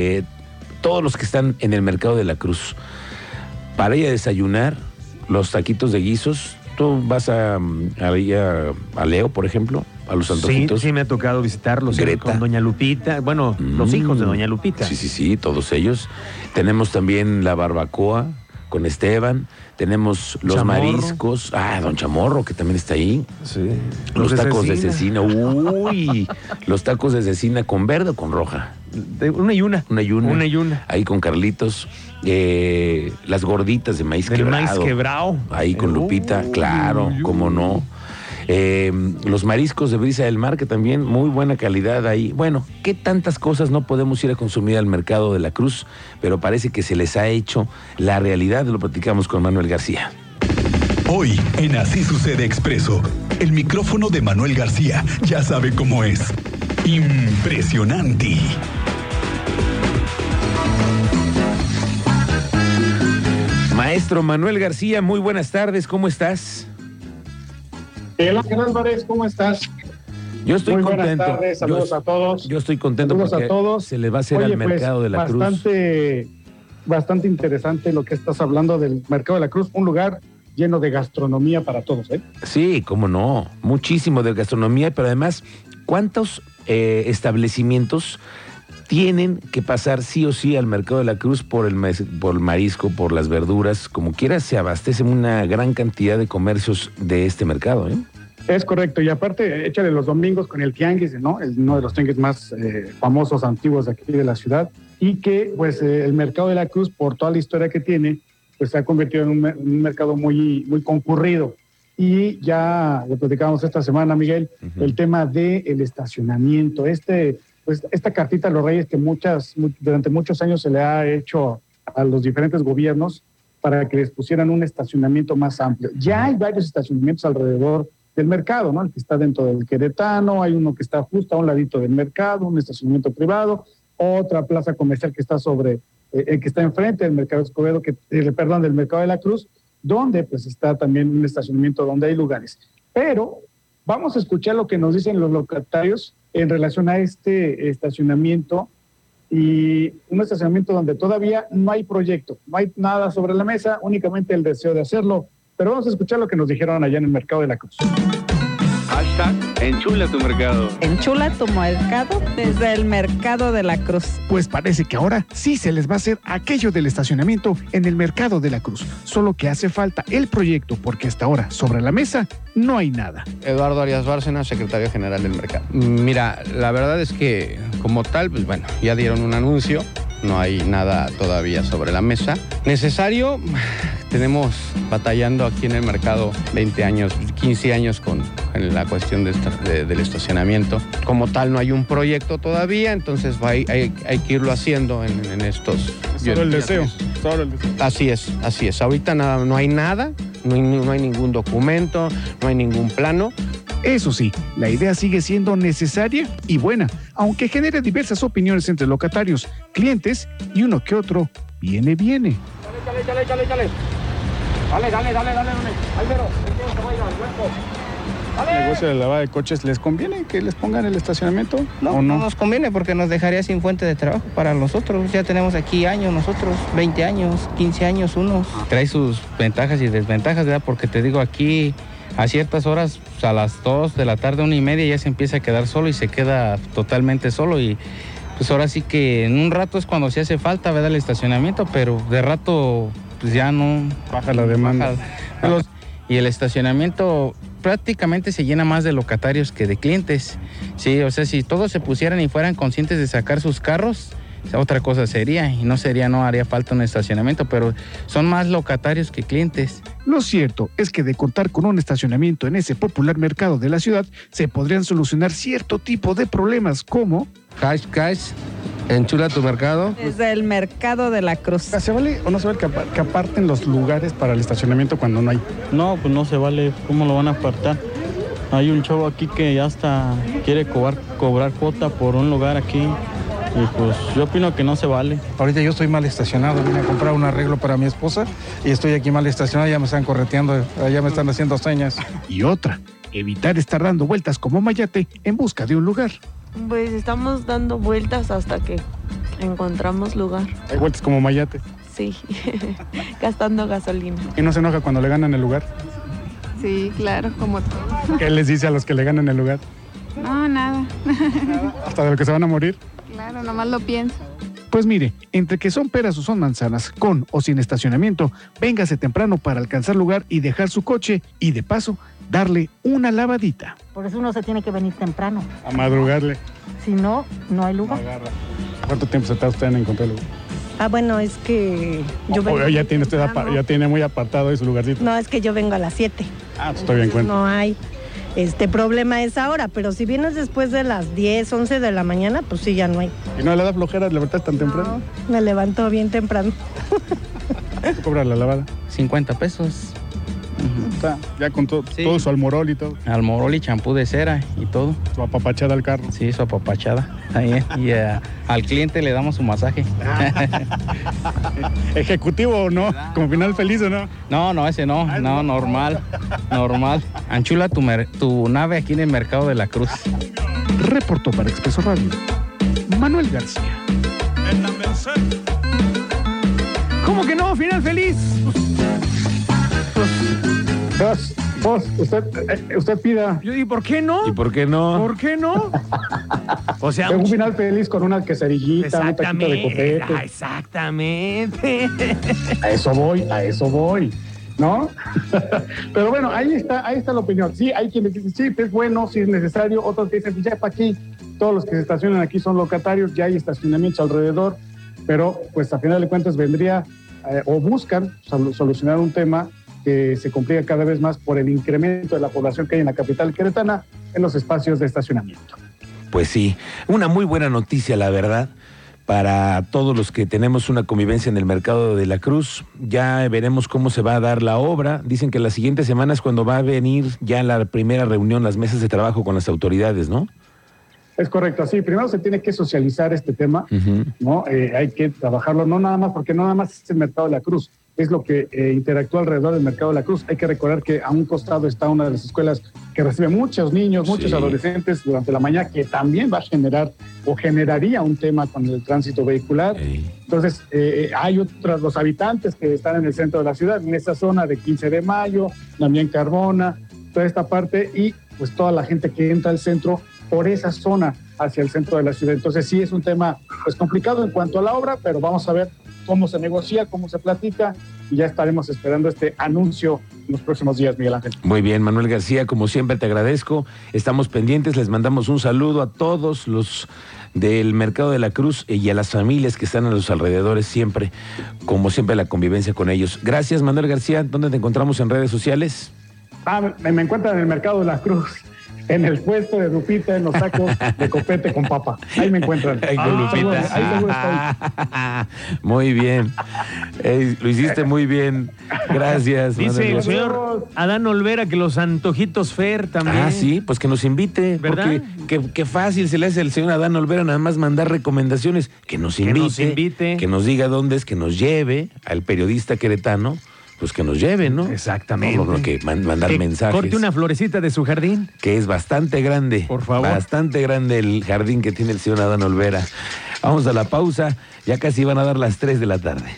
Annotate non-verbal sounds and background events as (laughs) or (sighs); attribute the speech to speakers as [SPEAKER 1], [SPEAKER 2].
[SPEAKER 1] eh, todos los que están en el mercado de la Cruz, para ir a desayunar, los taquitos de guisos, tú vas a, a, a Leo, por ejemplo, a los antojitos.
[SPEAKER 2] Sí, sí me ha tocado visitarlos
[SPEAKER 1] Greta.
[SPEAKER 2] con Doña Lupita. Bueno, los
[SPEAKER 1] Mm.
[SPEAKER 2] hijos de Doña Lupita.
[SPEAKER 1] Sí, sí, sí, todos ellos. Tenemos también la barbacoa con Esteban. Tenemos los
[SPEAKER 2] Chamorro.
[SPEAKER 1] mariscos. Ah, don Chamorro, que también está ahí.
[SPEAKER 2] Sí.
[SPEAKER 1] Los,
[SPEAKER 2] de
[SPEAKER 1] tacos de
[SPEAKER 2] cecina.
[SPEAKER 1] Uy, (laughs) los tacos de cecina con verde o con roja.
[SPEAKER 2] De una y una.
[SPEAKER 1] Una y una.
[SPEAKER 2] Una y una.
[SPEAKER 1] Ahí con Carlitos. Eh, las gorditas de maíz
[SPEAKER 2] Del
[SPEAKER 1] quebrado.
[SPEAKER 2] maíz quebrado.
[SPEAKER 1] Ahí con Lupita, claro,
[SPEAKER 2] uy,
[SPEAKER 1] cómo
[SPEAKER 2] uy.
[SPEAKER 1] no. Eh, los mariscos de Brisa del Mar, que también muy buena calidad ahí. Bueno, ¿qué tantas cosas no podemos ir a consumir al mercado de la Cruz? Pero parece que se les ha hecho la realidad. Lo platicamos con Manuel García.
[SPEAKER 3] Hoy, en Así Sucede Expreso, el micrófono de Manuel García ya sabe cómo es. Impresionante.
[SPEAKER 1] Maestro Manuel García, muy buenas tardes, ¿cómo estás?
[SPEAKER 4] Miguel Ángel Álvarez, ¿cómo estás?
[SPEAKER 1] Yo estoy
[SPEAKER 4] Muy buenas
[SPEAKER 1] contento.
[SPEAKER 4] tardes, saludos
[SPEAKER 1] yo,
[SPEAKER 4] a todos.
[SPEAKER 1] yo estoy contento
[SPEAKER 4] Saludos
[SPEAKER 1] porque
[SPEAKER 4] a todos.
[SPEAKER 1] se le va a hacer
[SPEAKER 4] Oye,
[SPEAKER 1] al
[SPEAKER 4] pues,
[SPEAKER 1] mercado de la Cruz.
[SPEAKER 4] bastante, Bastante interesante lo que estás hablando del Mercado de la Cruz, un lugar lleno de gastronomía para todos, ¿eh?
[SPEAKER 1] Sí, cómo no. Muchísimo de gastronomía, pero además, ¿cuántos eh, establecimientos tienen que pasar sí o sí al mercado de la Cruz por el, mes- por el marisco, por las verduras? Como quiera, se abastecen una gran cantidad de comercios de este mercado, ¿eh?
[SPEAKER 4] Es correcto, y aparte, échale los domingos con el tianguis, ¿no? Uno de los tianguis más eh, famosos, antiguos de aquí de la ciudad, y que, pues, eh, el mercado de la Cruz, por toda la historia que tiene, pues se ha convertido en un, mer- un mercado muy, muy concurrido. Y ya lo platicábamos esta semana, Miguel, el tema del estacionamiento. Este, pues, esta cartita a los reyes que durante muchos años se le ha hecho a los diferentes gobiernos para que les pusieran un estacionamiento más amplio. Ya hay varios estacionamientos alrededor del mercado, ¿no? El que está dentro del Queretano, hay uno que está justo a un ladito del mercado, un estacionamiento privado, otra plaza comercial que está sobre, eh, eh, que está enfrente del mercado Escobedo, que, eh, perdón, del mercado de la Cruz, donde pues está también un estacionamiento donde hay lugares. Pero vamos a escuchar lo que nos dicen los locatarios en relación a este estacionamiento y un estacionamiento donde todavía no hay proyecto, no hay nada sobre la mesa, únicamente el deseo de hacerlo. Pero vamos a escuchar lo que nos dijeron allá en el mercado de la Cruz.
[SPEAKER 5] Enchula tu mercado.
[SPEAKER 6] Enchula tu mercado desde el mercado de la Cruz.
[SPEAKER 7] Pues parece que ahora sí se les va a hacer aquello del estacionamiento en el mercado de la Cruz. Solo que hace falta el proyecto porque hasta ahora sobre la mesa no hay nada.
[SPEAKER 8] Eduardo Arias Bárcena, secretario general del mercado. Mira, la verdad es que como tal, pues bueno, ya dieron un anuncio, no hay nada todavía sobre la mesa. Necesario, (sighs) tenemos batallando aquí en el mercado 20 años, 15 años con, la cuestión de esta- de- del estacionamiento. Como tal, no hay un proyecto todavía, entonces hay, hay- hay que irlo haciendo en, en estos...
[SPEAKER 4] Solo el deseo. Solo el deseo.
[SPEAKER 8] Así es, así es. Ahorita nada, no hay nada, no hay, no hay ningún documento, no hay ningún plano.
[SPEAKER 7] Eso sí, la idea sigue siendo necesaria y buena, aunque genere diversas opiniones entre locatarios, clientes y uno que otro viene, viene.
[SPEAKER 4] Dale, dale, dale, dale. Dale, dale, dale, dale, dale. Álvaro, ven que vaya al hueco.
[SPEAKER 9] el negocio de lavada de coches, ¿les conviene que les pongan el estacionamiento
[SPEAKER 10] No,
[SPEAKER 9] o
[SPEAKER 10] no
[SPEAKER 9] no?
[SPEAKER 10] nos conviene porque nos dejaría sin fuente de trabajo para nosotros. Ya tenemos aquí años nosotros, 20 años, 15 años unos.
[SPEAKER 11] trae sus ventajas y desventajas, ¿verdad? Porque te digo, aquí a ciertas horas, pues, a las 2 de la tarde, una y media, ya se empieza a quedar solo y se queda totalmente solo. Y pues ahora sí que en un rato es cuando se hace falta, ¿verdad? El estacionamiento, pero de rato, pues ya no.
[SPEAKER 9] Baja la demanda.
[SPEAKER 11] baja. Los- y el estacionamiento prácticamente se llena más de locatarios que de clientes. Sí, o sea, si todos se pusieran y fueran conscientes de sacar sus carros, otra cosa sería y no sería, no haría falta un estacionamiento, pero son más locatarios que clientes.
[SPEAKER 7] Lo cierto es que de contar con un estacionamiento en ese popular mercado de la ciudad, se podrían solucionar cierto tipo de problemas como
[SPEAKER 8] Cash, cash, enchula tu mercado.
[SPEAKER 6] Desde el mercado de la Cruz.
[SPEAKER 9] ¿Se vale o no se vale que, apa- que aparten los lugares para el estacionamiento cuando no hay?
[SPEAKER 12] No, pues no se vale. ¿Cómo lo van a apartar? Hay un chavo aquí que ya hasta quiere cobrar, cobrar cuota por un lugar aquí. Y pues yo opino que no se vale.
[SPEAKER 9] Ahorita yo estoy mal estacionado, vine a comprar un arreglo para mi esposa y estoy aquí mal estacionado, ya me están correteando, ya me están haciendo señas.
[SPEAKER 7] y otra, evitar estar dando vueltas como mayate en busca de un lugar.
[SPEAKER 13] Pues estamos dando vueltas hasta que encontramos lugar.
[SPEAKER 7] Hay vueltas como Mayate.
[SPEAKER 13] Sí, (laughs) gastando gasolina.
[SPEAKER 7] ¿Y no se enoja cuando le ganan el lugar?
[SPEAKER 14] Sí, claro, como todo.
[SPEAKER 7] ¿Qué les dice a los que le ganan el lugar?
[SPEAKER 14] No, nada. (laughs)
[SPEAKER 7] ¿Hasta de lo que se van a morir?
[SPEAKER 14] Claro, nomás lo pienso.
[SPEAKER 7] Pues mire, entre que son peras o son manzanas, con o sin estacionamiento, véngase temprano para alcanzar lugar y dejar su coche y de paso darle una lavadita.
[SPEAKER 15] Por eso uno se tiene que venir temprano.
[SPEAKER 7] A madrugarle.
[SPEAKER 15] Si no, no hay lugar.
[SPEAKER 7] ¿Cuánto tiempo se está usted en encontrar lugar?
[SPEAKER 16] Ah, bueno, es que yo vengo.
[SPEAKER 7] Ya tiene usted ya tiene muy apartado de su lugarcito.
[SPEAKER 16] No, es que yo vengo a las 7.
[SPEAKER 7] Ah, pues todavía encuentro.
[SPEAKER 16] No hay. Este problema es ahora, pero si vienes después de las 10, 11 de la mañana, pues sí, ya no hay.
[SPEAKER 7] ¿Y no le da flojera levantar tan temprano?
[SPEAKER 16] Me levanto bien temprano.
[SPEAKER 7] ¿Cuánto cobra la lavada?
[SPEAKER 11] 50 pesos.
[SPEAKER 7] Está, ya con to- todo su almorol y todo.
[SPEAKER 11] Almorol y champú de cera y todo.
[SPEAKER 7] Su apapachada al carro.
[SPEAKER 11] Sí, su apapachada. Ahí, y eh, al cliente le damos su masaje. (laughs)
[SPEAKER 7] ¿Ejecutivo o no? ¿Como final feliz o no?
[SPEAKER 11] No, no, ese no. No, normal. Normal. Anchula tu, mer- tu nave aquí en el mercado de la Cruz.
[SPEAKER 7] Reportó para Expreso Radio. Manuel García.
[SPEAKER 2] ¿Cómo que no? Final feliz.
[SPEAKER 4] Vos, vos, usted, eh, usted pida.
[SPEAKER 2] ¿Y por qué no?
[SPEAKER 1] ¿Y por qué no?
[SPEAKER 2] ¿Por qué no? (laughs) O sea,
[SPEAKER 4] un final feliz con una quesadillita, un taquito de
[SPEAKER 2] Exactamente.
[SPEAKER 4] copete.
[SPEAKER 2] Ah, Exactamente.
[SPEAKER 4] A eso voy, a eso voy, ¿no? (laughs) Pero bueno, ahí está, ahí está la opinión. Sí, hay quienes dicen, sí, es bueno, sí es necesario, otros dicen, ya para aquí, todos los que se estacionan aquí son locatarios, ya hay estacionamientos alrededor, pero pues a final de cuentas vendría eh, o buscan sol- solucionar un tema que se complica cada vez más por el incremento de la población que hay en la capital queretana en los espacios de estacionamiento.
[SPEAKER 1] Pues sí, una muy buena noticia, la verdad, para todos los que tenemos una convivencia en el mercado de la Cruz. Ya veremos cómo se va a dar la obra. Dicen que la siguiente semana es cuando va a venir ya la primera reunión, las mesas de trabajo con las autoridades, ¿no?
[SPEAKER 4] Es correcto, sí. Primero se tiene que socializar este tema, ¿no? Eh, hay que trabajarlo, no nada más, porque no nada más es el mercado de la Cruz, es lo que eh, interactúa alrededor del mercado de la Cruz. Hay que recordar que a un costado está una de las escuelas que recibe muchos niños, muchos
[SPEAKER 1] Sí.
[SPEAKER 4] adolescentes durante la mañana, que también va a generar o generaría un tema con el tránsito vehicular. Entonces, eh, hay otros, los habitantes que están en el centro de la ciudad, en esa zona de 15 de mayo, también Carbona, toda esta parte, y pues toda la gente que entra al centro por esa zona hacia el centro de la ciudad. Entonces sí es un tema pues complicado en cuanto a la obra, pero vamos a ver cómo se negocia, cómo se platica y ya estaremos esperando este anuncio en los próximos días, Miguel Ángel.
[SPEAKER 1] Muy bien, Manuel García, como siempre te agradezco. Estamos pendientes, les mandamos un saludo a todos los del Mercado de la Cruz y a las familias que están a los alrededores siempre, como siempre la convivencia con ellos. Gracias, Manuel García. ¿Dónde te encontramos en redes sociales?
[SPEAKER 4] Ah, me, me encuentran en el Mercado de la Cruz, en el puesto de Lupita, en los tacos de copete con papa. Ahí me encuentran.
[SPEAKER 1] Ay, con
[SPEAKER 4] Ah,
[SPEAKER 1] Lupita.
[SPEAKER 4] ahí seguro estoy. (laughs)
[SPEAKER 1] Muy bien. Lo hiciste muy bien. Gracias.
[SPEAKER 2] Dice
[SPEAKER 1] Manuel
[SPEAKER 2] el señor Adán Olvera que los antojitos Fer también.
[SPEAKER 1] Ah, sí, pues que nos invite.
[SPEAKER 2] ¿Verdad?
[SPEAKER 1] Porque qué, fácil se le hace al señor Adán Olvera nada más mandar recomendaciones. Que nos
[SPEAKER 2] Que
[SPEAKER 1] invite.
[SPEAKER 2] nos invite.
[SPEAKER 1] Que nos diga dónde es, que nos lleve al periodista queretano. Pues que nos lleve, ¿no?
[SPEAKER 2] Exactamente.
[SPEAKER 1] No, no, que man- mandar
[SPEAKER 2] Que
[SPEAKER 1] mensajes.
[SPEAKER 2] Corte una florecita de su jardín.
[SPEAKER 1] Que es bastante grande.
[SPEAKER 2] Por favor.
[SPEAKER 1] Bastante grande el jardín que tiene el señor Adán Olvera. Vamos a la pausa. Ya casi van a dar las 3 de la tarde.